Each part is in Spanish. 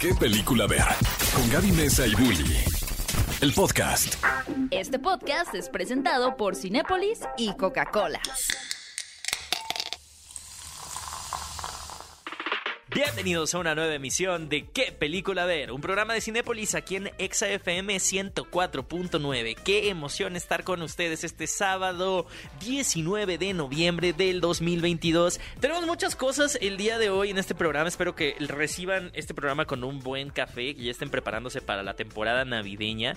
¿Qué película ver? Con Gaby Mesa y Bully. El podcast. Este podcast es presentado por Cinépolis y Coca-Cola. Bienvenidos a una nueva emisión de ¿Qué película ver? Un programa de Cinépolis aquí en ExaFM 104.9. Qué emoción estar con ustedes este sábado 19 de noviembre del 2022. Tenemos muchas cosas el día de hoy en este programa. Espero que reciban este programa con un buen café, ya estén preparándose para la temporada navideña.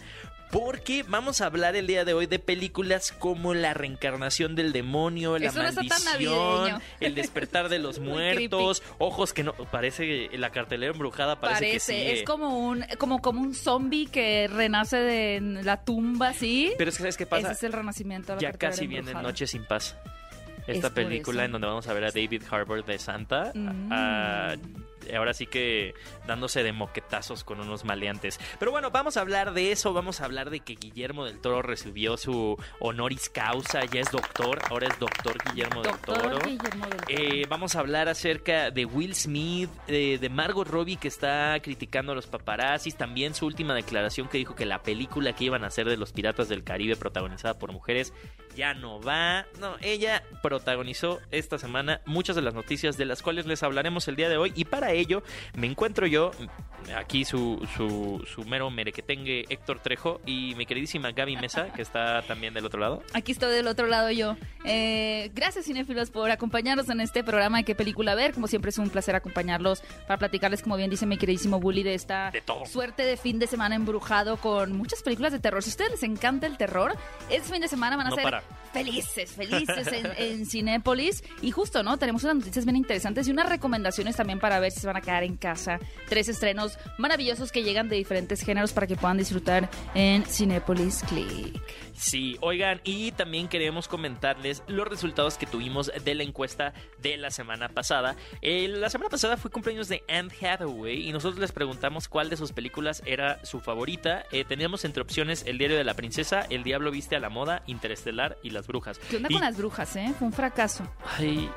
Porque vamos a hablar el día de hoy de películas como La reencarnación del demonio, La Eso maldición. El despertar de los muertos, Ojos que no parece la cartelera embrujada parece, que sí. es eh. como un como como un zombie que renace de la tumba, ¿sí? Pero es que sabes qué pasa? Ese es el renacimiento. de la ya casi viene. Noche sin paz. Es Esta película en donde vamos a ver a David Harbour de Santa. Mm. ah, ahora sí que dándose de moquetazos con unos maleantes. Pero bueno, vamos a hablar de eso. Vamos a hablar de que Guillermo del Toro recibió su honoris causa. Ya es doctor. Ahora es doctor Guillermo Doctor del Toro. Guillermo del Toro. Eh, vamos a hablar acerca de Will Smith, de, de Margot Robbie que está criticando a los paparazzis, también su última declaración que dijo que la película que iban a hacer de los Piratas del Caribe protagonizada por mujeres ya no va. No, ella protagonizó esta semana muchas de las noticias de las cuales les hablaremos el día de hoy y para ello me encuentro yo, aquí su, su, su mero merequetengue Héctor Trejo y mi queridísima Gaby Mesa que está también del otro lado. Aquí estoy del otro lado yo. Eh, gracias cinéfilos por acompañarnos en este programa de qué película ver. Como siempre es un placer acompañarlos para platicarles, como bien dice mi queridísimo Bully, de esta De suerte de fin de semana embrujado con muchas películas de terror. Si a ustedes les encanta el terror, este fin de semana van a No ser felices, felices en, en Cinépolis. Y justo, ¿no? Tenemos unas noticias bien interesantes y unas recomendaciones también para ver si se van a quedar en casa. Tres estrenos maravillosos que llegan de diferentes géneros para que puedan disfrutar en Cinépolis Click. Sí, oigan, y también queremos comentarles los resultados que tuvimos de la encuesta de la semana pasada. Eh, la semana pasada fue cumpleaños de Anne Hathaway y nosotros les preguntamos cuál de sus películas era su favorita. Eh, teníamos entre opciones El diario de la princesa, El diablo viste a la moda, Interestelar y Las brujas. ¿Qué onda Y- con las brujas, eh? Fue un fracaso. Ay,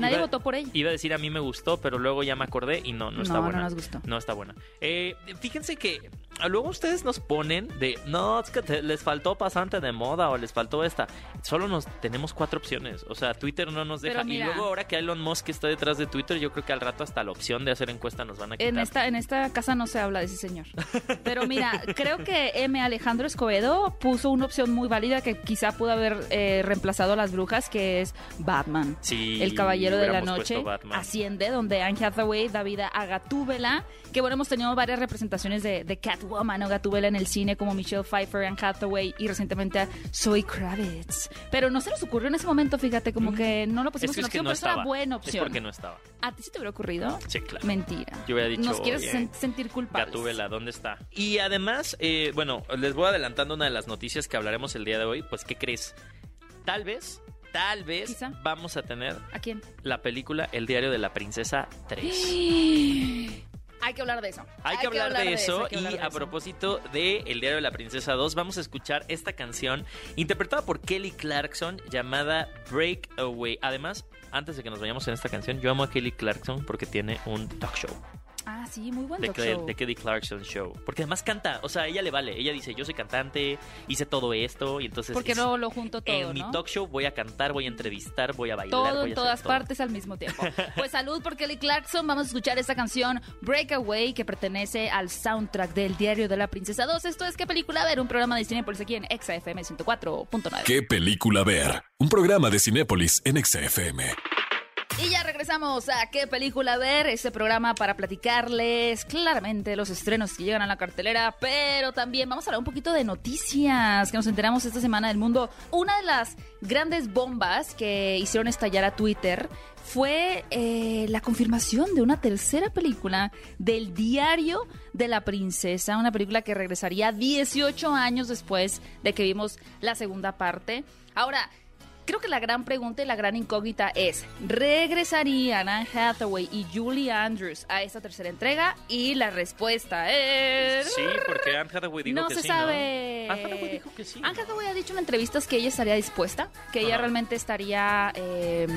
Nadie iba- votó por ella. Iba a decir a mí me gustó, pero luego ya me acordé y no, no está No, no buena. nos gustó. No está buena. Eh, fíjense que ah, luego ustedes nos ponen de, no, es que te- les faltó pasante de moda o les faltó esta. Solo nos tenemos cuatro opciones. O sea, Twitter no nos deja. Y luego ahora que Elon Musk está detrás de Twitter, yo creo que al rato hasta la opción de hacer encuesta nos van a quitar. En esta, en esta casa no se habla de ese señor. Pero mira, creo que M. Alejandro Escobedo puso una opción muy válida que quizá pudo haber eh, reemplazado a las brujas, que es Batman. Sí, El Caballero de la Noche asciende, donde Anne Hathaway da vida a Gatúbela. Que bueno, hemos tenido varias representaciones de, de Catwoman o Gatúbela en el cine, como Michelle Pfeiffer, Anne Hathaway y recientemente a Zoe Kravitz. Pero no se nos ocurrió en ese momento, fíjate, como que no lo Es pusimos que, en es opción, no pero es una estaba. buena Es opción. porque no estaba. ¿A ti sí te hubiera ocurrido? Sí, claro. Mentira. Yo hubiera dicho, Nos quieres sen- sentir culpables. Gatúbela, ¿dónde está? Y además, eh, bueno, les voy adelantando una de las noticias que hablaremos el día de hoy. Pues, ¿qué crees? Tal vez, tal vez Quizá. vamos a tener ¿A quién? la película El diario de la princesa 3. Hay que hablar de eso. Hay que hablar de eso hablar y de a eso. propósito de El diario de la princesa 2 vamos a escuchar esta canción interpretada por Kelly Clarkson llamada Breakaway. Además, antes de que nos vayamos en esta canción, yo amo a Kelly Clarkson porque tiene un talk show. Ah, sí, muy buen The, talk show. The Kelly Clarkson Show. Porque además canta, o sea, ella le vale. Ella dice, yo soy cantante, hice todo esto y entonces... Porque es- no lo junto todo, En mi talk show voy a cantar, voy a entrevistar, voy a bailar, Todo voy a en hacer todas todo. partes al mismo tiempo. Pues salud por Kelly Clarkson. Vamos a escuchar esta canción Breakaway que pertenece al soundtrack del Diario de la Princesa 2. Esto es ¿Qué película ver? Un programa de cine por aquí en Exa FM 104.9. ¿Qué película ver? Un programa de Cinépolis en XFM. Y ya regresamos a qué película ver, este programa para platicarles claramente los estrenos que llegan a la cartelera, pero también vamos a hablar un poquito de noticias que nos enteramos esta semana del mundo. Una de las grandes bombas que hicieron estallar a Twitter fue eh, la confirmación de una tercera película del diario de la princesa, una película que regresaría 18 años después de que vimos la segunda parte. Ahora, Creo que la gran pregunta y la gran incógnita es, ¿regresarían Anne Hathaway y Julie Andrews a esta tercera entrega? Y la respuesta es... Sí, porque Anne Hathaway dijo no que se sí, sabe. ¿no? Anne Hathaway dijo que sí. Anne Hathaway ha dicho en entrevistas que ella estaría dispuesta, que ella Ajá. realmente estaría eh,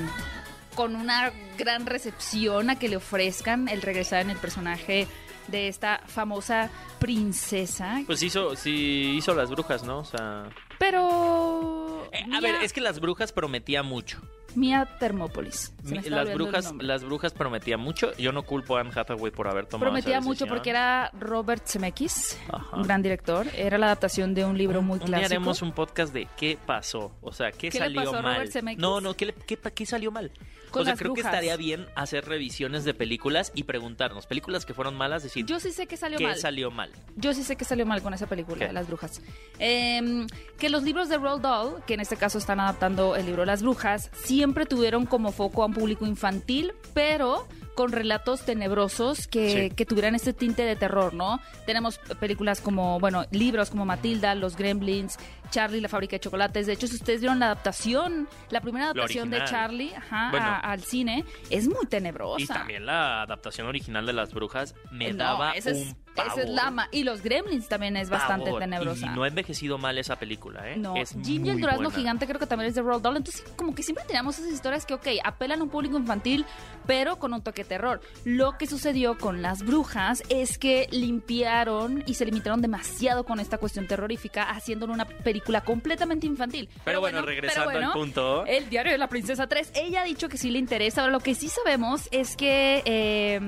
con una gran recepción a que le ofrezcan el regresar en el personaje de esta famosa princesa. Pues hizo, sí, hizo las brujas, ¿no? O sea... Pero... Eh, a ver, es que las brujas prometía mucho. Mía Termópolis. las brujas, las brujas prometía mucho. Yo no culpo a Anne Hathaway por haber tomado Prometía mucho porque era Robert Zemeckis, un gran director. Era la adaptación de un libro muy clásico. haremos un podcast de qué pasó, o sea, qué, salió mal. no, no, ¿qué, qué, qué salió mal? o sea, creo que estaría bien hacer revisiones de películas y preguntarnos, películas que fueron malas, decir, yo sí sé que salió ¿qué mal. salió mal? Yo sí sé que salió mal con esa película, de Las Brujas. Em, que los libros de Roald Dahl, que en este caso están adaptando el libro Las Brujas, siempre tuvieron como foco a un público infantil, pero con relatos tenebrosos que, que, tuvieran este tinte de terror, ¿no? Tenemos películas como, bueno, libros como Matilda, Los Gremlins, Charlie, la fábrica de chocolates. De hecho, si ustedes vieron la adaptación, la primera adaptación de Charlie al cine, es muy tenebrosa. Y también la adaptación original de Las Brujas me daba un esa es Lama. Y los Gremlins también es bastante tenebrosa. Y no ha envejecido mal esa película, ¿eh? No, es Ginger el Durazno Gigante creo que también es de Roald Dahl. Entonces, como que siempre tenemos esas historias que, ok, apelan a un público infantil, pero con un toque de terror. Lo que sucedió con Las Brujas es que limpiaron y se limitaron demasiado con esta cuestión terrorífica, haciéndolo una película completamente infantil. Pero, bueno, regresando al punto. El diario de la Princesa 3, ella ha dicho que sí le interesa. Ahora, lo que sí sabemos es que eh,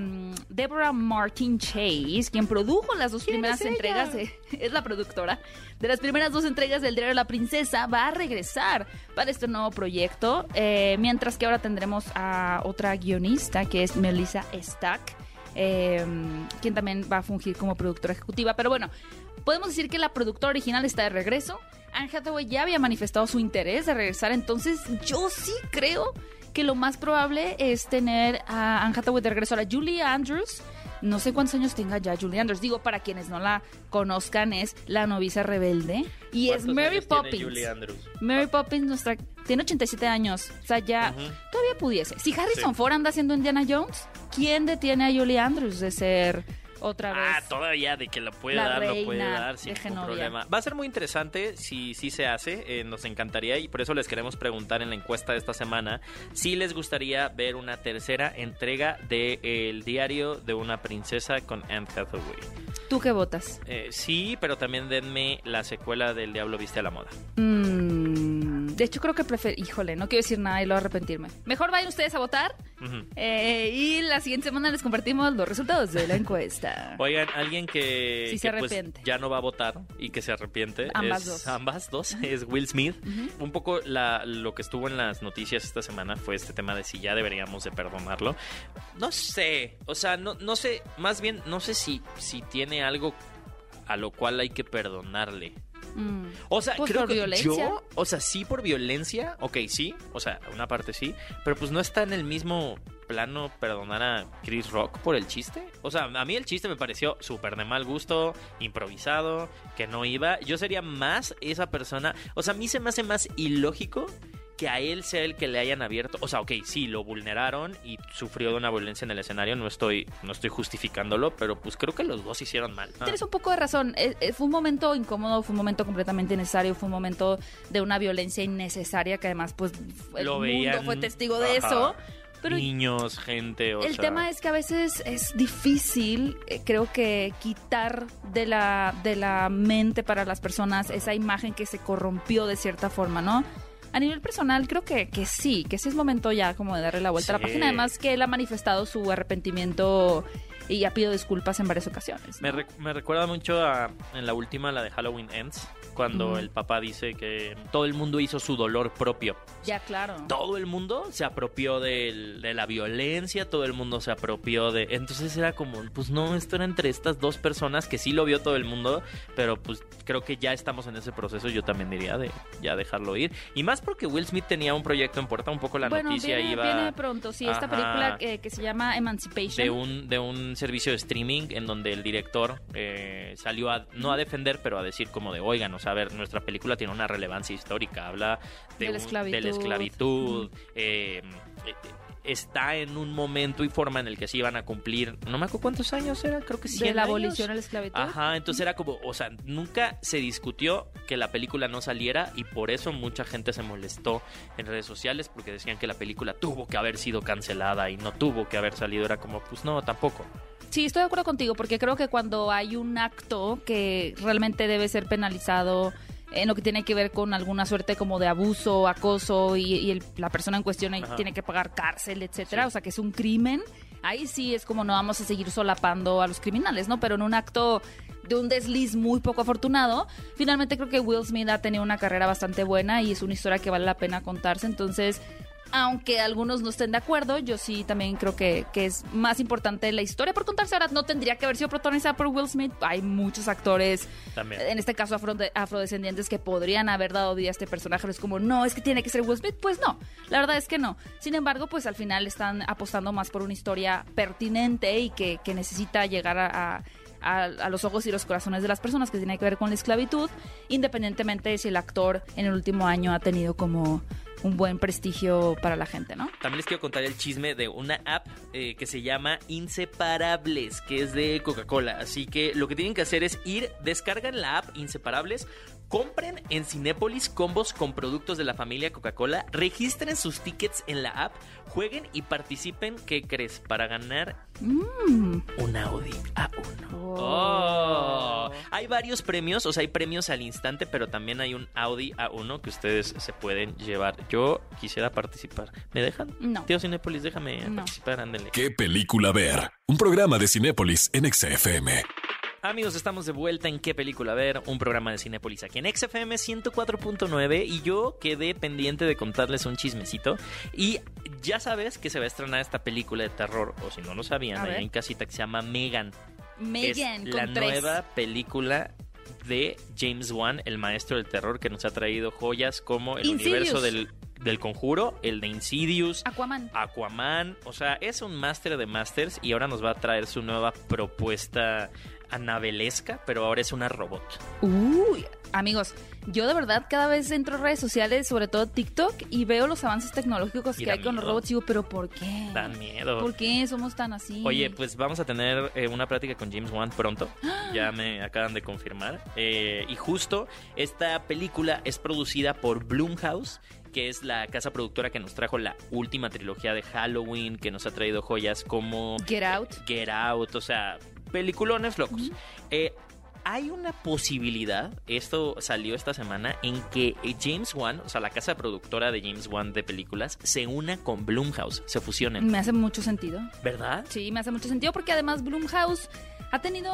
Deborah Martin Chase, quien produjo las dos primeras entregas, es la productora de las primeras dos entregas del diario la Princesa, va a regresar para este nuevo proyecto. Eh, mientras que ahora tendremos a otra guionista que es Melissa Stack. Eh, quien también va a fungir como productora ejecutiva. Pero bueno, podemos decir que la productora original está de regreso. Anne Hathaway ya había manifestado su interés de regresar, entonces yo sí creo que lo más probable es tener a Anne Hathaway de regreso. Ahora, Julie Andrews, no sé cuántos años tenga ya Julie Andrews. Digo, para quienes no la conozcan, es la novicia rebelde. Y es Mary Poppins. Mary Poppins nuestra, tiene 87 años. O sea, ya todavía pudiese. Si Harrison Ford anda haciendo Indiana Jones, ¿quién detiene a Julie Andrews de ser otra vez. Ah, todavía de que lo puede dar, lo puede dar sin ningún problema. Va a ser muy interesante si sí se hace, eh, nos encantaría y por eso les queremos preguntar en la encuesta de esta semana si les gustaría ver una tercera entrega de El diario de una princesa con Anne Hathaway. ¿Tú qué votas? Eh, sí, pero también denme la secuela del Diablo Viste a la Moda. Mm, de hecho, creo que prefiero... Híjole, no quiero decir nada y lo arrepentirme. Mejor vayan ustedes a votar eh, y la siguiente semana les compartimos los resultados de la encuesta. Oigan, alguien que, pues, ya no va a votar y que se arrepiente. Ambas es, dos. Ambas dos. Es Will Smith. Un poco la, lo que estuvo en las noticias esta semana fue este tema de si ya deberíamos de perdonarlo. No sé. O sea, no, no sé. Más bien, no sé si, si tiene algo a lo cual hay que perdonarle. Mm. O sea, pues creo que yo, o sea, sí por violencia, ok, sí, o sea, una parte sí, pero pues no está en el mismo plano perdonar a Chris Rock por el chiste? O sea, a mí el chiste me pareció súper de mal gusto, improvisado, que no iba. Yo sería más esa persona. O sea, a mí se me hace más ilógico que a él sea el que le hayan abierto, o sea, ok, sí, lo vulneraron y sufrió de una violencia en el escenario, no estoy, no estoy justificándolo, pero pues creo que los dos hicieron mal. Tienes un poco de razón, eh, eh, fue un momento incómodo, fue un momento completamente innecesario, fue un momento de una violencia innecesaria que además pues el mundo fue testigo de eso niños, gente. el tema es que a veces es difícil, eh, creo que quitar de la, de la mente para las personas esa imagen que se corrompió de cierta forma, ¿no? A nivel personal, creo que, que sí, que sí es momento ya como de darle la vuelta a la página. Además que él ha manifestado su arrepentimiento y ha pedido disculpas en varias ocasiones. Me, me, recuerda mucho a en la última, la de Halloween Ends, cuando el papá dice que todo el mundo hizo su dolor propio. Ya, claro. Todo el mundo se apropió de, de, la violencia, todo el mundo se apropió de... Entonces era como, pues no, esto era entre estas dos personas que sí lo vio todo el mundo, pero pues creo que ya estamos en ese proceso, yo también diría de ya dejarlo ir. Y más porque Will Smith tenía un proyecto en puerta, un poco la noticia viene, iba... Viene pronto, sí, esta película que, que, se llama Emancipation. De un, de un servicio de streaming en donde el director eh, salió a, no a defender, pero a decir como de, oigan, o sea, a ver, nuestra película tiene una relevancia histórica, habla de, la esclavitud, la esclavitud eh, está en un momento y forma en el que se iban a cumplir, no me acuerdo cuántos años era, creo que sí. De la abolición de la esclavitud. Ajá, entonces era como, o sea, nunca se discutió que la película no saliera y por eso mucha gente se molestó en redes sociales porque decían que la película tuvo que haber sido cancelada y no tuvo que haber salido, era como, pues no, tampoco. Sí, estoy de acuerdo contigo, porque creo que cuando hay un acto que realmente debe ser penalizado en lo que tiene que ver con alguna suerte como de abuso, acoso y, y el- la persona en cuestión Ajá. tiene que pagar cárcel, etcétera, Sí. o sea que es un crimen, ahí sí es como no vamos a seguir solapando a los criminales, ¿no? Pero en un acto de un desliz muy poco afortunado, finalmente creo que Will Smith ha tenido una carrera bastante buena y es una historia que vale la pena contarse, entonces aunque algunos no estén de acuerdo, yo sí también creo que, que es más importante la historia por contarse. Ahora no tendría que haber sido protagonizada por Will Smith. Hay muchos actores, También. en este caso afro- afrodescendientes, que podrían haber dado vida a este personaje. Pero es como, no, es que tiene que ser Will Smith. Pues no, la verdad es que no. Sin embargo, pues al final están apostando más por una historia pertinente y que, que necesita llegar a... a- a- a los ojos y los corazones de las personas que tiene que ver con la esclavitud, independientemente de si el actor en el último año ha tenido como un buen prestigio para la gente, ¿no? También les quiero contar el chisme de una app eh, que se llama Inseparables, que es de Coca-Cola. Así que lo que tienen que hacer es ir, descargan la app Inseparables, compren en Cinépolis combos con productos de la familia Coca-Cola, registren sus tickets en la app, jueguen y participen, ¿qué crees? Para ganar Mm. un Audi A1. Oh. Oh. Hay varios premios, o sea, hay premios al instante, pero también hay un Audi A1 que ustedes se pueden llevar. Yo quisiera participar. ¿Me dejan? No. Tío Cinépolis, déjame No. participar, ándale. ¿Qué película ver? Un programa de Cinépolis en XFM. Amigos, estamos de vuelta en ¿Qué película ver? Un programa de Cinépolis aquí en XFM 104.9 y yo quedé pendiente de contarles un chismecito y ya sabes que se va a estrenar esta película de terror, o si no lo sabían, A ver. en casita que se llama Megan. Megan es con la tres. nueva película de James Wan, el maestro del terror, que nos ha traído joyas como el Insidious. universo del, del conjuro, el de Insidious, Aquaman. Aquaman. O sea, es un máster de masters y ahora nos va a traer su nueva propuesta anabelesca, pero ahora es una robot. Uy, amigos, yo de verdad cada vez entro a redes sociales, sobre todo TikTok, y veo los avances tecnológicos Y que hay con los robots y digo, pero ¿por qué? Dan miedo. ¿Por qué somos tan así? Oye, pues vamos a tener eh, una plática con James Wan pronto. Ya me acaban de confirmar. Eh, y justo esta película es producida por Blumhouse, que es la casa productora que nos trajo la última trilogía de Halloween, que nos ha traído joyas como Get Out. Get Out, o sea, peliculones locos. Eh, hay una posibilidad, esto salió esta semana, en que eh, James Wan, o sea, la casa productora de James Wan de películas, se una con Blumhouse, se fusionen. Me hace mucho sentido. ¿Verdad? Sí, me hace mucho sentido porque además Blumhouse ha tenido,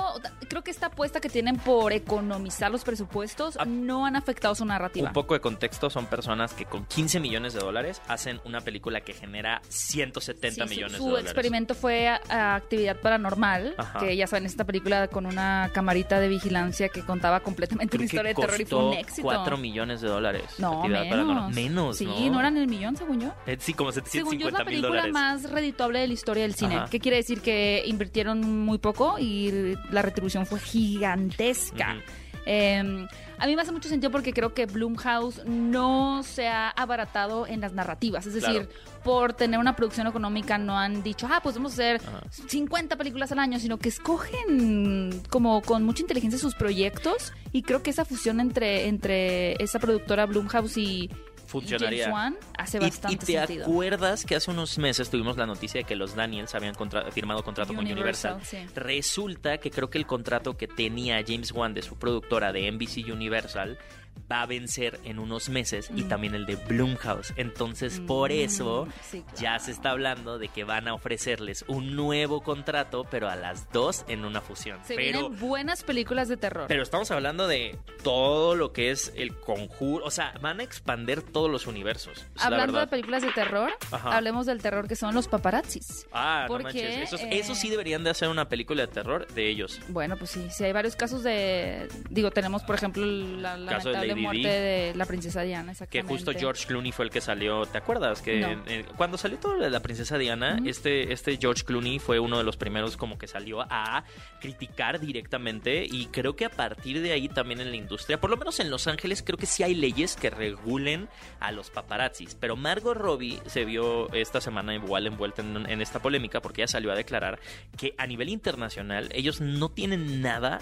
creo que esta apuesta que tienen por economizar los presupuestos Ah. no han afectado su narrativa. Un poco de contexto, son personas que con 15 millones de dólares hacen una película que genera 170 Sí, su- millones su, de dólares. experimento fue a, a actividad paranormal, Ajá. que ya saben, esta película con una camarita de vigilancia que contaba completamente Creo una historia de terror y fue un éxito. 4 millones de dólares. No, menos. Paranormal. Menos, Sí, ¿no? no eran el millón, según yo. Eh, sí, como Según yo es 750 la película más redituable de la historia del cine. Ajá. ¿Qué quiere decir? Que invirtieron muy poco y la retribución fue gigantesca. Eh, a mí me hace mucho sentido porque creo que Blumhouse no se ha abaratado en las narrativas. Es decir, por tener una producción económica no han dicho, ah, pues vamos a hacer Ajá. 50 películas al año, sino que escogen como con mucha inteligencia sus proyectos y creo que esa fusión entre, entre esa productora Blumhouse y, y Funcionaría. James Wan hace ¿Y, bastante y te sentido. acuerdas que hace unos meses tuvimos la noticia de que los Daniels habían contra- firmado contrato con Universal, Universal? sí. Resulta que creo que el contrato que tenía James Wan de su productora de NBC Universal va a vencer en unos meses y Mm. también el de Blumhouse. Entonces, por Mm, eso sí, ya se está hablando de que van a ofrecerles un nuevo contrato, pero a las dos en una fusión. Se pero vienen buenas películas de terror. pero estamos hablando de todo lo que es el conjuro. O sea, van a expander todos los universos. es Hablando de películas de terror, Ajá. hablemos del terror que son los paparazzis. Ah, no porque, manches. Esos, eh, esos sí deberían de hacer una película de terror de ellos. Bueno, pues sí, sí hay varios casos de... Digo, tenemos, por ejemplo, la Caso de muerte de la princesa Diana, Que exactamente. justo George Clooney fue el que salió. ¿Te acuerdas? Que No. eh, cuando salió todo de la princesa Diana, este, este George Clooney fue uno de los primeros como que salió a criticar directamente. Y creo que a partir de ahí también en la industria, por lo menos en Los Ángeles, creo que sí hay leyes que regulen a los paparazzis. Pero Margot Robbie se vio esta semana igual envuelta en, en esta polémica porque ella salió a declarar que a nivel internacional ellos no tienen nada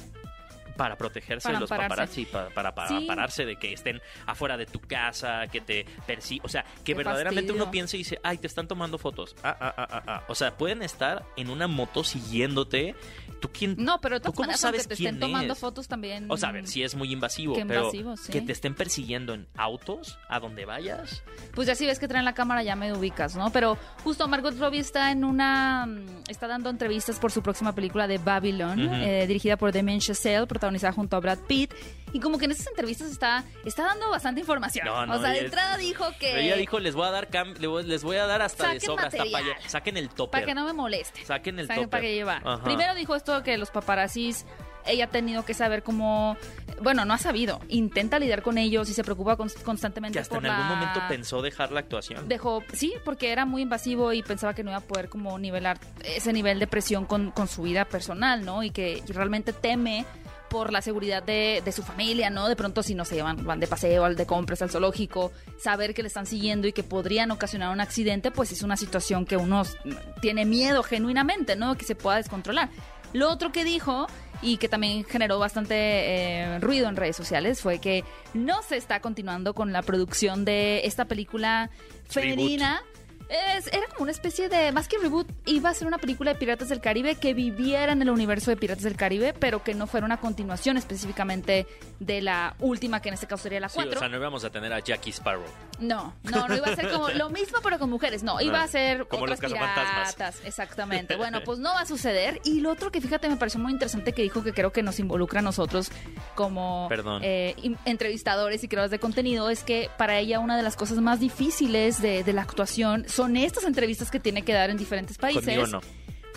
para protegerse Para de los ampararse. paparazzi, pa- para, para, Sí. pararse de que estén afuera de tu casa, que te persigan. O sea, que Qué verdaderamente fastidio. uno piensa y dice, ay, te están tomando fotos. Ah, ah, ah, ah, ah. O sea, pueden estar en una moto siguiéndote. ¿Tú quién? No, pero ¿tú cómo sabes aunque te quién estén tomando es? fotos también. O sea, a ver, sí es muy invasivo, Qué pero invasivo, sí. que te estén persiguiendo en autos a donde vayas. Pues ya si ves que traen la cámara ya me ubicas, ¿no? Pero justo Margot Robbie está en una... mm, Está dando entrevistas por su próxima película de Babylon, Ujú. eh, dirigida por Damien Chazelle, protagonizada junto a Brad Pitt. Y como que en esas entrevistas está, está dando bastante información. No, no, o sea, de entrada dijo que... Ella dijo, les voy a dar les voy a dar hasta de sobra, hasta para allá. Saquen el topper. Para que no me moleste. Saquen el topper. para que lleva. Ajá. Primero dijo esto que los paparazzis, ella ha tenido que saber cómo, bueno, no ha sabido, intenta lidiar con ellos y se preocupa cons- constantemente que hasta por en algún la- momento pensó dejar la actuación. Dejó, sí, porque era muy invasivo y pensaba que no iba a poder como nivelar ese nivel de presión con, con su vida personal, ¿no? Y que realmente teme por la seguridad de, de su familia, ¿no? De pronto si no se llevan, van de paseo, al de compras, al zoológico, saber que le están siguiendo y que podrían ocasionar un accidente, pues es una situación que uno tiene miedo genuinamente, ¿no? Que se pueda descontrolar. Lo otro que dijo y que también generó bastante eh, ruido en redes sociales fue que no se está continuando con la producción de esta película femenina. Es- era como una especie de, más que reboot, iba a ser una película de Piratas del Caribe que viviera en el universo de Piratas del Caribe, pero que no fuera una continuación específicamente de la última, que en este caso sería la Sí, 4. o sea, no íbamos a tener a Jackie Sparrow. No, no, no iba a ser como lo mismo pero con mujeres, no, iba a ser Como otras los piratas, exactamente. Bueno, pues no va a suceder. Y lo otro que fíjate me pareció muy interesante que dijo que creo que nos involucra a nosotros como Perdón. eh, entrevistadores y creadores de contenido es que para ella una de las cosas más difíciles de, de la actuación son estas entrevistas que tiene que dar en diferentes países. Conmigo no.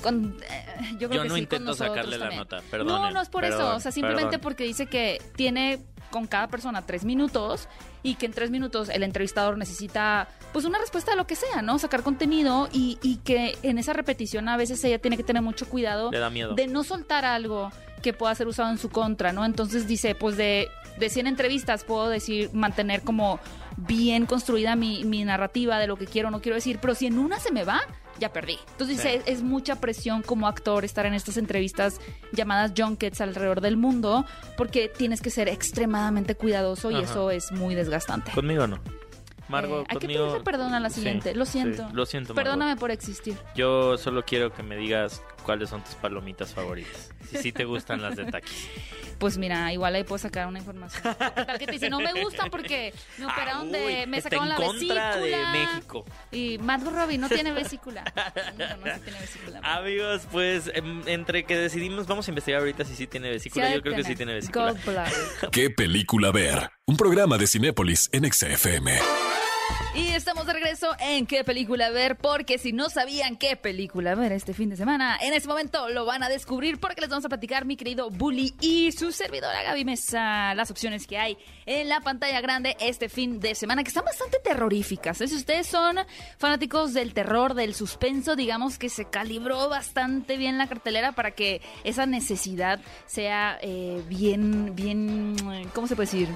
Con- eh, yo creo Yo que no sí, intento con sacarle la nota, No, no es por eso, o sea, simplemente perdón. porque dice que tiene con cada persona tres minutos y que en tres minutos el entrevistador necesita pues una respuesta a lo que sea, ¿no? Sacar contenido y, y que en esa repetición a veces ella tiene que tener mucho cuidado Le da miedo. de no soltar algo que pueda ser usado en su contra, ¿no? Entonces dice, pues de, de 100 entrevistas puedo decir, mantener como bien construida mi, mi narrativa de lo que quiero o no quiero decir, pero si en una se me va, ya perdí. Entonces Sí. dice, es, es mucha presión como actor estar en estas entrevistas llamadas junkets alrededor del mundo, porque tienes que ser extremadamente cuidadoso y Ajá. eso es muy desgastante. Conmigo no. Margot, Eh, hay que conmigo... pedirle perdón a la Sí, siguiente. Lo sí, siento. lo siento, Margot. Perdóname por existir. Yo solo quiero que me digas cuáles son tus palomitas favoritas. Si sí te gustan las de taquis. Pues mira, igual ahí puedo sacar una información. ¿Qué tal que te dice? No me gustan porque me operaron Ah, de. uy, Me está sacaron en la contra de vesícula. México. Y Margot Robbie no tiene vesícula. No, no, sí tiene vesícula. Amigos, pues em, entre que decidimos, vamos a investigar ahorita si sí tiene Sí vesícula. de Yo creo que sí tiene vesícula. Gallbladder. ¿Qué película ver? Un programa de Cinépolis en XFM. Y estamos de regreso en qué película ver, porque si no sabían qué película ver este fin de semana, en este momento lo van a descubrir porque les vamos a platicar mi querido Bully y su servidora Gaby Mesa, las opciones que hay en la pantalla grande este fin de semana, que están bastante terroríficas. ¿eh? Si ustedes son fanáticos del terror, del suspenso, digamos que se calibró bastante bien la cartelera para que esa necesidad sea eh, bien, bien, ¿cómo se puede decir?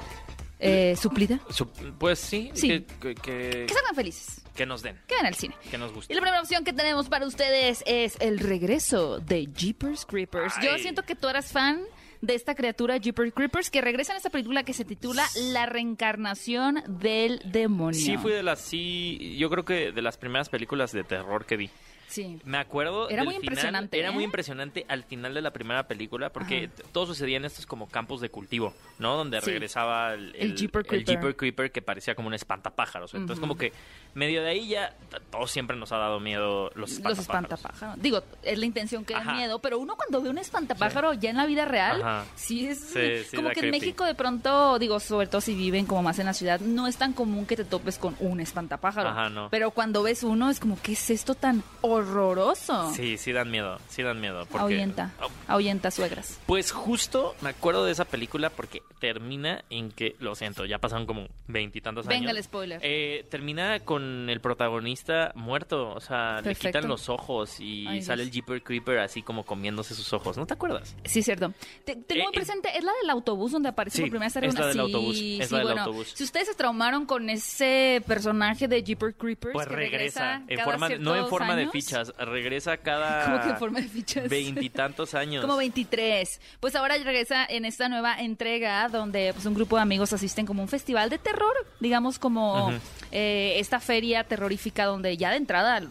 Eh, suplida. Su- Pues sí, Sí. Que, que- que- Que salgan felices. que nos den, Que vean el cine. que nos Y guste. la primera opción que tenemos para ustedes es el regreso de Jeepers Creepers. Yo siento que tú eras fan de esta criatura Jeepers Creepers que regresa en esta película que se titula La reencarnación del demonio. Sí, fui de las, sí, yo creo que de las primeras películas de terror que vi. Sí. Me acuerdo. Era del muy final, impresionante, Era ¿eh? muy impresionante al final de la primera película porque Ajá. todo sucedía en estos como campos de cultivo, ¿no? Donde Sí. regresaba el, El Jeeper el. Jeeper Creeper que parecía como un espantapájaros. Entonces, como que medio de ahí ya todo siempre nos ha dado miedo los Los espantapájaros. espantapájaros. Digo, es la intención que da miedo, pero uno cuando ve un espantapájaro ya en la vida real, Ajá. sí es Sí, sí como que en. México de pronto, digo, sobre todo si viven como más en la ciudad, no es tan común que te topes con un espantapájaro. Ajá, no. Pero cuando ves uno es como, ¿qué es esto tan horroroso? Sí, sí dan miedo, sí dan miedo. Porque, Ahuyenta, Oh, ahuyenta suegras. Pues justo me acuerdo de esa película porque termina en que, lo siento, ya pasaron como veintitantos años. Venga el spoiler. Eh, termina con el protagonista muerto, o sea, le quitan los ojos y Ay, sale Dios. el Jeeper Creeper así como comiéndose sus ojos, ¿no te acuerdas? Sí, cierto. Te- tengo Eh, muy presente, es la del autobús donde aparece sí, por primera vez es la del Sí, autobús, sí, es la del bueno, autobús. Si ustedes se traumaron con ese personaje de Jeeper Creepers Pues que regresa, en cada forma, no en forma de ficha, fichas. Regresa cada ¿Cómo que en forma de fichas? veintitantos años. Como 23. Pues ahora regresa en esta nueva entrega donde pues un grupo de amigos asisten como un festival de terror, digamos como eh, esta feria terrorífica donde ya de entrada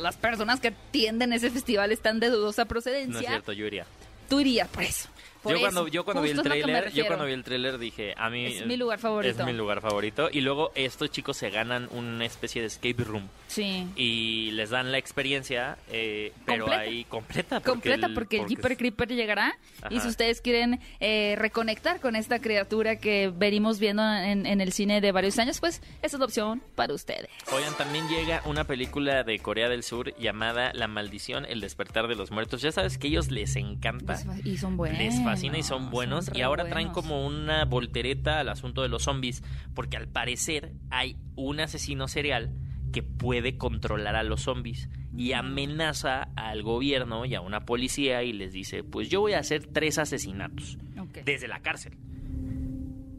las personas que atienden ese festival están de dudosa procedencia. No es cierto, yo iría. Tú irías por eso. Por Yo eso. cuando, yo cuando vi el es tráiler, yo cuando vi el tráiler dije, a mí Es mi lugar favorito. Es mi lugar favorito y luego estos chicos se ganan una especie de escape room Sí. y les dan la experiencia, eh, pero Completa. ahí completa porque completa el- porque el porque Jeeper Creeper llegará y Ajá. si ustedes quieren eh, reconectar con esta criatura que venimos viendo en, en el cine de varios años, pues esa es la opción para ustedes. Oigan, también llega una película de Corea del Sur llamada La maldición, el despertar de los muertos. Ya sabes que a ellos les encanta. Y son buenos. Les fascina y son buenos. son y ahora traen como una voltereta al asunto de los zombies. Porque al parecer hay un asesino serial que puede controlar a los zombies. Y amenaza al gobierno y a una policía y les dice, pues yo voy a hacer tres asesinatos desde la cárcel.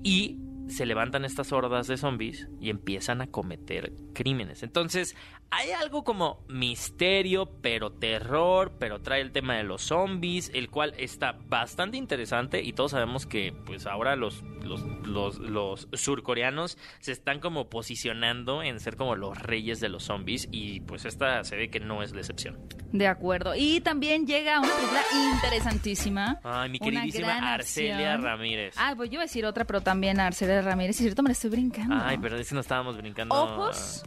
Y se levantan estas hordas de zombies y empiezan a cometer crímenes. Entonces, hay algo como misterio, pero terror, pero trae el tema de los zombies, el cual está bastante interesante y todos sabemos que pues ahora los, los, los, los surcoreanos se están como posicionando en ser como los reyes de los zombies y pues esta se ve que no es la excepción. De acuerdo. Y también llega una película interesantísima. Ay, mi queridísima Arcelia acción. Ramírez. Ah, pues yo iba a decir otra, pero también Arcelia Ramírez. Y cierto, me la estoy brincando. Ay, pero es que no estábamos brincando. Ojos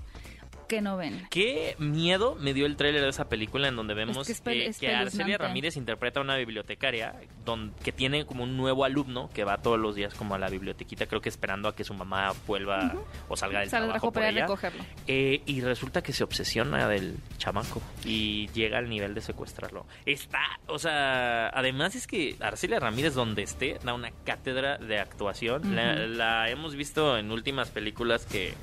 que no ven. Qué miedo me dio el tráiler de esa película en donde vemos que es eh, Arcelia. Ramírez interpreta a una bibliotecaria don- que tiene como un nuevo alumno que va todos los días como a la bibliotequita, creo que esperando a que su mamá vuelva o salga del Sale trabajo para ella. recogerlo. Eh, y resulta que se obsesiona del chamaco y llega al nivel de secuestrarlo. Está, o sea, además es que Arcelia Ramírez donde esté da una cátedra de actuación. la hemos visto en últimas películas que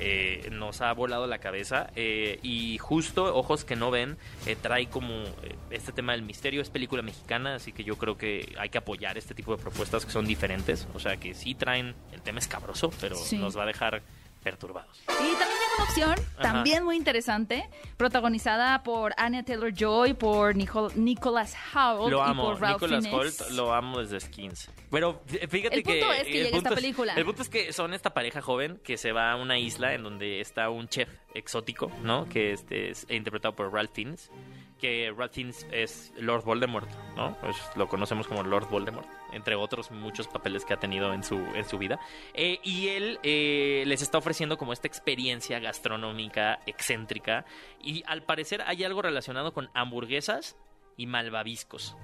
eh, nos ha volado la cabeza eh, y justo Ojos que no ven eh, trae como eh, este tema del misterio. Es película mexicana, así que yo creo que hay que apoyar este tipo de propuestas que son diferentes. O sea, que sí traen, el tema escabroso, pero Sí. nos va a dejar perturbados. Y también llega una opción, Ajá. también muy interesante, protagonizada por Anya Taylor-Joy, por Nicol- Nicholas Hoult Lo y amo, por Ralph Nicolas Fiennes. Holt lo amo desde Skins. Pero fí- fíjate El punto que. es que llega esta es- película. el punto es que son esta pareja joven que se va a una isla en donde está un chef exótico, ¿no? Que este es interpretado por Ralph Fiennes. Que Fiennes es Lord Voldemort, ¿no? Pues lo conocemos como Lord Voldemort, entre otros muchos papeles que ha tenido en su, en su vida. Eh, y él eh, les está ofreciendo como esta experiencia gastronómica excéntrica. Y al parecer hay algo relacionado con hamburguesas y malvaviscos.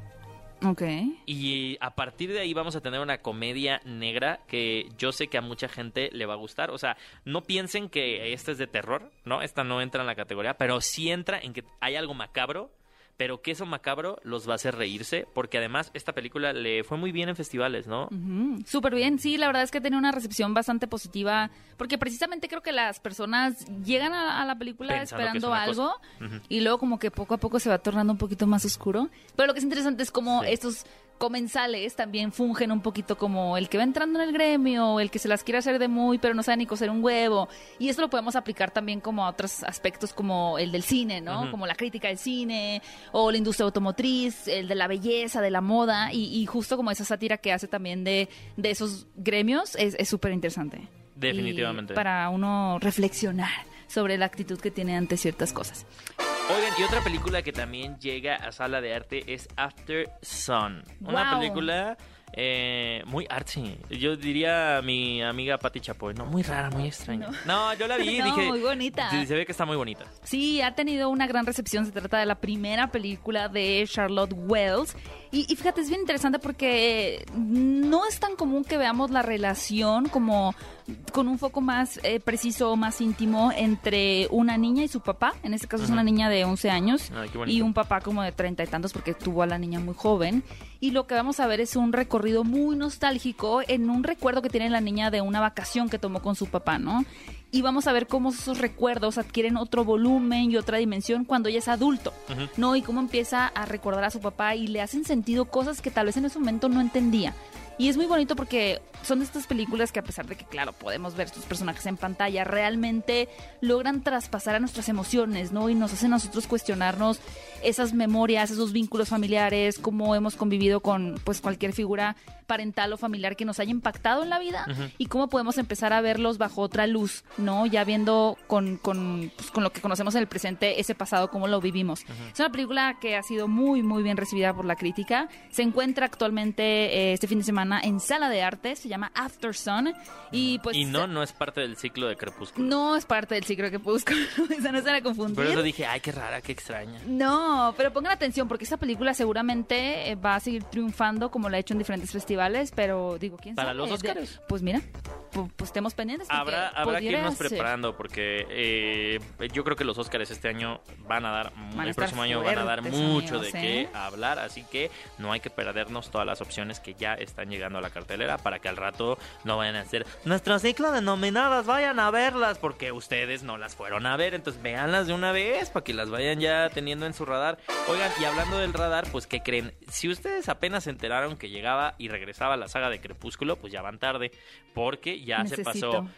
Ok. Y a partir de ahí vamos a tener una comedia negra que yo sé que a mucha gente le va a gustar. O sea, no piensen que esta es de terror, ¿no? Esta no entra en la categoría, pero sí entra en que hay algo macabro, pero que eso macabro los va a hacer reírse, porque además esta película le fue muy bien en festivales, ¿no? Ujú, Súper bien, sí, la verdad es que tiene una recepción bastante positiva, porque precisamente creo que las personas llegan a, a la película Pensando que es esperando algo y luego como que poco a poco se va tornando un poquito más oscuro. Pero lo que es interesante es como Sí. estos comensales también fungen un poquito como el que va entrando en el gremio, el que se las quiere hacer de muy, pero no sabe ni coser un huevo. Y esto lo podemos aplicar también como a otros aspectos como el del cine, ¿no? Como la crítica del cine o la industria automotriz, el de la belleza, de la moda y, y justo como esa sátira que hace también de, de esos gremios es es súper interesante. Definitivamente. Y para uno reflexionar sobre la actitud que tiene ante ciertas cosas. Oigan, y otra película que también llega a sala de arte es After Sun. Una Wow. película eh, muy artsy. Yo diría a mi amiga Patti Chapoy, no, muy rara, muy extraña. No, yo la vi y No, dije... muy bonita. sí, Se ve que está muy bonita. Sí, ha tenido una gran recepción. Se trata de la primera película de Charlotte Wells. Y, y fíjate, es bien interesante porque no es tan común que veamos la relación como con un foco más eh, preciso más íntimo entre una niña y su papá. En este caso es una niña de 11 años Ay, y un papá como de treinta y tantos porque tuvo a la niña muy joven. Y lo que vamos a ver es un recorrido muy nostálgico en un recuerdo que tiene la niña de una vacación que tomó con su papá, ¿no? Y vamos a ver cómo esos recuerdos adquieren otro volumen y otra dimensión cuando ella es adulto. ¿no? Y cómo empieza a recordar a su papá y le hacen sentido cosas que tal vez en ese momento no entendía. Y es muy bonito porque son de estas películas que a pesar de que, claro, podemos ver sus personajes en pantalla, realmente logran traspasar a nuestras emociones, ¿no? Y nos hacen a nosotros cuestionarnos esas memorias, esos vínculos familiares, cómo hemos convivido con pues cualquier figura parental o familiar que nos haya impactado en la vida Ujú. y cómo podemos empezar a verlos bajo otra luz, ¿no? Ya viendo con, con, pues, con lo que conocemos en el presente ese pasado, cómo lo vivimos. Es una película que ha sido muy, muy bien recibida por la crítica. Se encuentra actualmente eh, este fin de semana en Sala de Arte, se llama After Sun y pues... y no, no es parte del ciclo de Crepúsculo. No es parte del ciclo que busco, esa no se la confundir. Por eso dije, ay, qué rara, qué extraña. No, pero pongan atención porque esta película seguramente eh, va a seguir triunfando como la ha hecho en diferentes festivales, pero digo, ¿quién Para sabe? los De- Óscares. Pues mira, pues estemos pendientes. Habrá, habrá que irnos ser. preparando porque eh, yo creo que los Óscares este año van a dar, Van el próximo año van a dar mucho amigos, de ¿eh? qué hablar, así que no hay que perdernos todas las opciones que ya están llegando a la cartelera para que al rato no vayan a hacer nuestro ciclo de nominadas, vayan a verlas porque ustedes no las fueron a ver, entonces véanlas de una vez para que las vayan ya teniendo en su radar. Oigan, y hablando del radar, pues ¿qué creen? Si ustedes apenas se enteraron que llegaba y regresaba la saga de Crepúsculo, pues ya van tarde porque ya se Necesito. pasó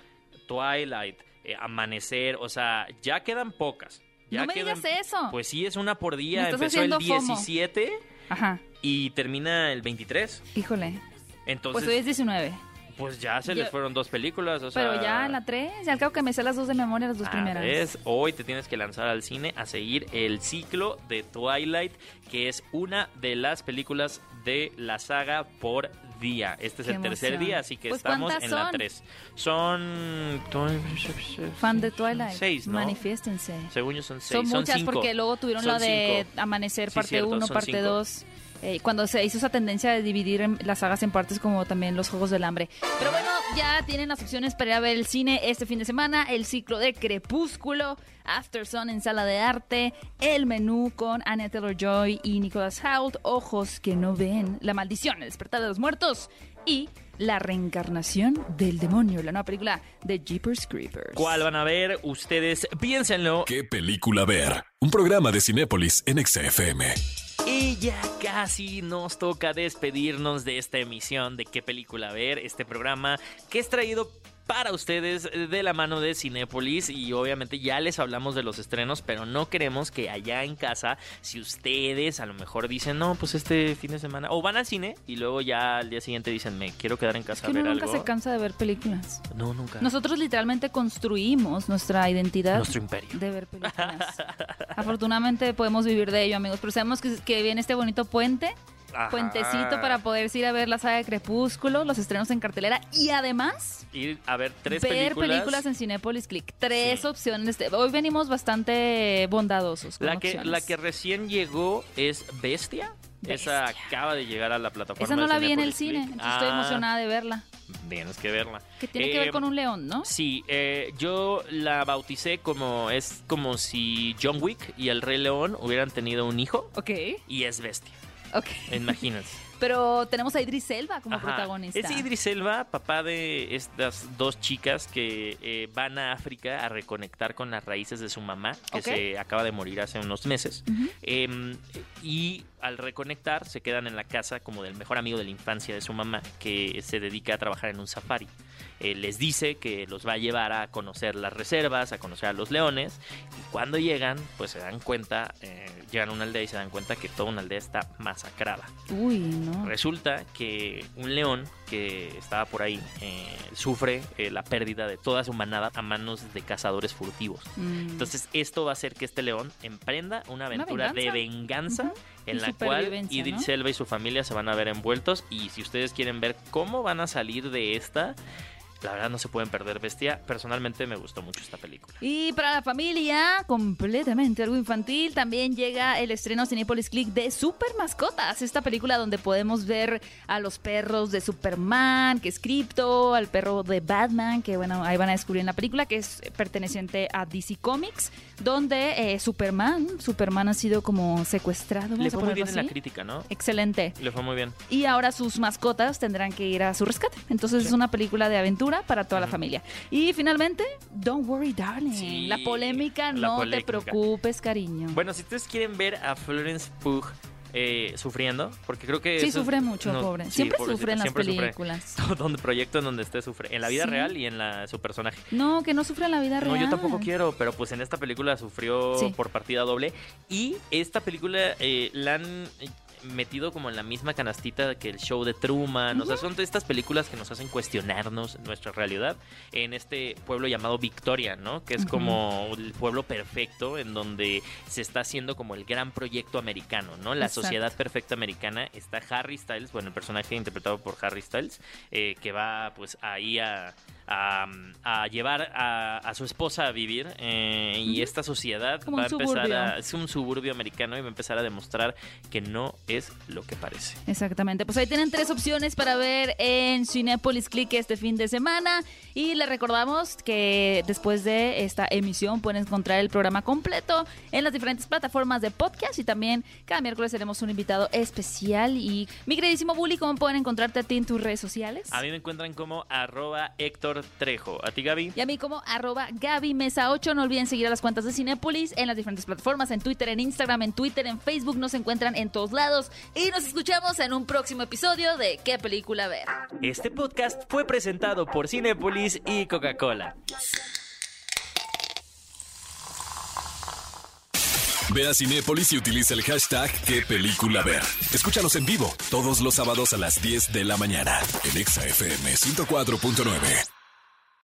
Twilight, eh, Amanecer, o sea, ya quedan pocas. Ya no me quedan, digas eso. Pues sí, es una por día. Empezó el haciendo FOMO. 17 Ajá, y termina el 23. híjole. Entonces, pues hoy es 19 pues ya se yo, les fueron dos películas. O pero sea, ya la tres, al cabo que me sé las dos de memoria, las dos ah, primeras. Ves, hoy te tienes que lanzar al cine a seguir el ciclo de Twilight, que es una de las películas de la saga por día. Este es Qué el emoción. tercer día, así que pues estamos en son? la 3. Son. Fan de Twilight. Seis, ¿no? Manifiéstense. Según yo son seis. Son muchas son porque luego tuvieron son lo de cinco. Amanecer, parte 1, sí, parte 2. Eh, cuando se hizo esa tendencia de dividir las sagas en partes como también los Juegos del Hambre. Pero bueno, ya tienen las opciones para ir a ver el cine este fin de semana, el ciclo de Crepúsculo, After Sun en sala de arte, el menú con Anna Taylor-Joy y Nicholas Hoult, Ojos que no ven, La maldición, El despertar de los muertos y la reencarnación del demonio, la nueva película de Jeepers Creepers. ¿Cuál van a ver? Ustedes piénsenlo. ¿Qué película ver? Un programa de Cinépolis en XFM. Y ya casi nos toca despedirnos de esta emisión de qué película ver, este programa que es traído para ustedes de la mano de Cinépolis y obviamente ya les hablamos de los estrenos, pero no queremos que allá en casa, si ustedes a lo mejor dicen, no, pues este fin de semana, o van al cine y luego ya al día siguiente dicen, me quiero quedar en casa que a ver nunca algo. se cansa de ver películas. No, nunca. Nosotros literalmente construimos nuestra identidad Nuestro imperio. de ver películas. Afortunadamente podemos vivir de ello, amigos. Pero sabemos que, que viene este bonito puente, Ajá. puentecito para poder ir a ver la saga de Crepúsculo, los estrenos en cartelera y además Ir a ver tres ver películas. películas. en Cinepolis Click. Tres Sí. opciones. de- Hoy venimos bastante bondadosos. con La que, opciones. la que recién llegó es Bestia. Esa acaba de llegar a la plataforma. Esa no la vi en el cine, entonces estoy Ah, emocionada de verla. Tienes que verla. Que tiene que Eh, ver con un león, ¿no? Sí, eh, yo la bauticé como es como si John Wick y el Rey León hubieran tenido un hijo Ok, y es bestia. Ok. Imagínense. Pero tenemos a Idris Elba como Ajá. protagonista. Es Idris Elba, papá de estas dos chicas que eh, van a África a reconectar con las raíces de su mamá, que se acaba de morir hace unos meses. Em, y al reconectar se quedan en la casa como del mejor amigo de la infancia de su mamá, que se dedica a trabajar en un safari. Eh, les dice que los va a llevar a conocer las reservas, a conocer a los leones. Y cuando llegan, pues se dan cuenta, eh, llegan a una aldea y se dan cuenta que toda una aldea está masacrada. Uy, no. Resulta que un león que estaba por ahí eh, sufre eh, la pérdida de toda su manada a manos de cazadores furtivos. Mm. Entonces esto va a hacer que este león emprenda una aventura de venganza? En la cual Idris ¿no? Elba y su familia se van a ver envueltos y si ustedes quieren ver cómo van a salir de esta, la verdad no se pueden perder bestia. Personalmente me gustó mucho esta película. Y para la familia, completamente algo infantil, también llega el estreno Cinepolis Click de Super Mascotas, esta película donde podemos ver a los perros de Superman, que es Crypto, al perro de Batman, que bueno, ahí van a descubrir en la película, que es perteneciente a DC Comics, donde eh, Superman, Superman ha sido como secuestrado. Le fue muy bien en la crítica, ¿no? Excelente. Le fue muy bien. Y ahora sus mascotas tendrán que ir a su rescate. Entonces Sí. es una película de aventura para toda la familia. Y finalmente, Don't Worry Darling. Sí, la polémica, la no polémica. te preocupes, cariño. Bueno, si ustedes quieren ver a Florence Pugh eh, sufriendo, porque creo que... sí, eso- sufre mucho, no, pobre. Siempre sufre en las siempre sufre. películas. Donde proyecto en donde esté sufre. En la vida Sí. real y en la, su personaje. No, que no sufre en la vida real. No, yo tampoco quiero, pero pues en esta película sufrió por partida doble. Y esta película eh, la han metido como en la misma canastita que el show de Truman. O sea, son estas películas que nos hacen cuestionarnos nuestra realidad en este pueblo llamado Victoria, ¿no? Que es como el pueblo perfecto en donde se está haciendo como el gran proyecto americano, ¿no? La Exacto. sociedad perfecta americana. Está Harry Styles, bueno, el personaje interpretado por Harry Styles, eh, que va pues ahí a, a, a llevar a, a su esposa a vivir eh, y esta sociedad Como va a empezar suburbio. a... Es un suburbio americano y va a empezar a demostrar que no es lo que parece. Exactamente, pues ahí tienen tres opciones para ver en Cinepolis Click este fin de semana y les recordamos que después de esta emisión pueden encontrar el programa completo en las diferentes plataformas de podcast y también cada miércoles tenemos un invitado especial y mi queridísimo Bully, ¿cómo pueden encontrarte a ti en tus redes sociales? A mí me encuentran como arroba Héctor Trejo. ¿A ti, Gaby? Y a mí como arroba Gaby Mesa 8. No olviden seguir a las cuentas de Cinépolis en las diferentes plataformas, en Twitter, en Instagram, en Twitter, en Facebook. Nos encuentran en todos lados. Y nos escuchamos en un próximo episodio de ¿Qué película ver? Este podcast fue presentado por Cinepolis y Coca-Cola. Ve a Cinépolis y utiliza el hashtag qué película ver. Escúchanos en vivo todos los sábados a las 10 de la mañana en Exa FM 104.9.